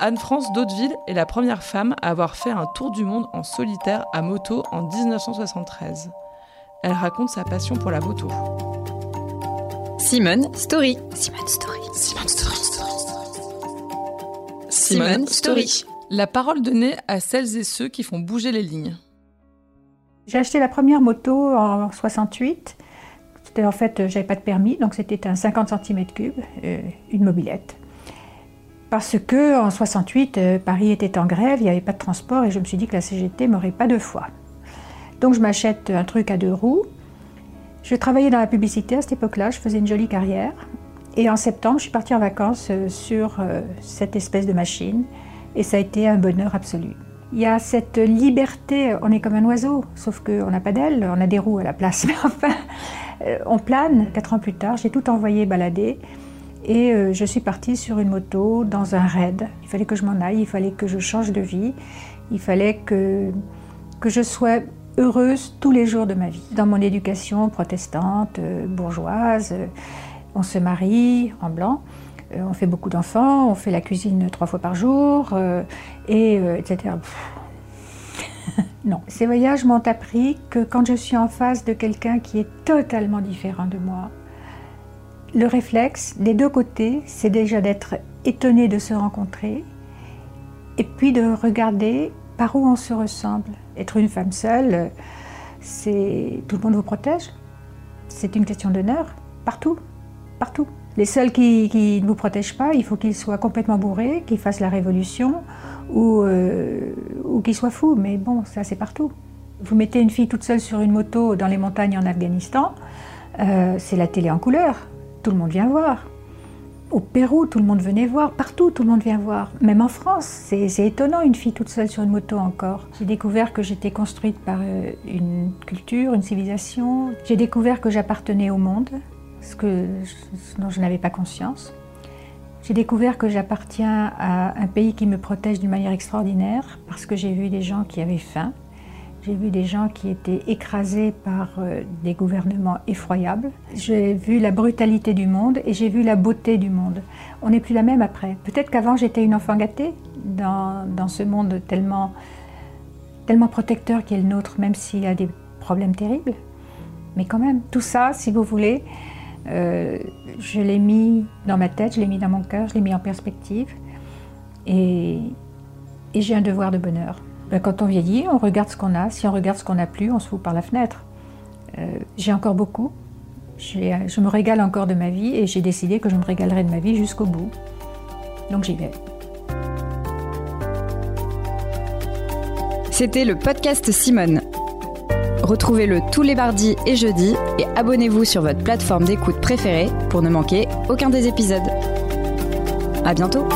Anne-France Daudeville est la première femme à avoir fait un tour du monde en solitaire à moto en 1973. Elle raconte sa passion pour la moto. Simone Story. Simone Story. Simone Story. Simone Story. La parole donnée à celles et ceux qui font bouger les lignes. J'ai acheté la première moto en 68. C'était en fait, j'avais pas de permis, donc c'était un 50 cm3, euh, une mobilette. Parce que en 68, euh, Paris était en grève, il n'y avait pas de transport et je me suis dit que la CGT m'aurait pas deux fois. Donc je m'achète un truc à deux roues. Je travaillais dans la publicité à cette époque-là, je faisais une jolie carrière. Et en septembre, je suis partie en vacances euh, sur euh, cette espèce de machine et ça a été un bonheur absolu. Il y a cette liberté, on est comme un oiseau, sauf qu'on n'a pas d'ailes, on a des roues à la place. Mais enfin, on plane. Quatre ans plus tard, j'ai tout envoyé balader et je suis partie sur une moto dans un raid. Il fallait que je m'en aille, il fallait que je change de vie, il fallait que, que je sois heureuse tous les jours de ma vie. Dans mon éducation protestante, bourgeoise, on se marie en blanc, euh, on fait beaucoup d'enfants, on fait la cuisine trois fois par jour, euh, et, euh, etc. non. Ces voyages m'ont appris que quand je suis en face de quelqu'un qui est totalement différent de moi, le réflexe des deux côtés, c'est déjà d'être étonné de se rencontrer et puis de regarder par où on se ressemble. Être une femme seule, c'est tout le monde vous protège. C'est une question d'honneur partout partout. Les seuls qui, ne vous protègent pas, il faut qu'ils soient complètement bourrés, qu'ils fassent la révolution ou, euh, ou qu'ils soient fous. Mais bon, ça c'est partout. Vous mettez une fille toute seule sur une moto dans les montagnes en Afghanistan, euh, c'est la télé en couleur. Tout le monde vient voir. Au Pérou, tout le monde venait voir. Partout, tout le monde vient voir. Même en France, c'est étonnant une fille toute seule sur une moto encore. J'ai découvert que j'étais construite par euh, une culture, une civilisation. J'ai découvert que j'appartenais au monde, ce, que, dont je n'avais pas conscience. J'ai découvert que j'appartiens à un pays qui me protège d'une manière extraordinaire parce que j'ai vu des gens qui avaient faim, j'ai vu des gens qui étaient écrasés par euh, des gouvernements effroyables. J'ai vu la brutalité du monde et j'ai vu la beauté du monde. On n'est plus la même après. Peut-être qu'avant j'étais une enfant gâtée dans, dans ce monde tellement, tellement protecteur qui est le nôtre, même s'il a des problèmes terribles. Mais quand même, tout ça, si vous voulez, euh, je l'ai mis dans ma tête, je l'ai mis dans mon cœur, je l'ai mis en perspective. Et, j'ai un devoir de bonheur. Ben, quand on vieillit, on regarde ce qu'on a. Si on regarde ce qu'on n'a plus, on se fout par la fenêtre. Euh, j'ai encore beaucoup. Je me régale encore de ma vie et j'ai décidé que je me régalerai de ma vie jusqu'au bout. Donc j'y vais. C'était le podcast Simone. Retrouvez-le tous les mardis et jeudis et abonnez-vous sur votre plateforme d'écoute préférée pour ne manquer aucun des épisodes. À bientôt!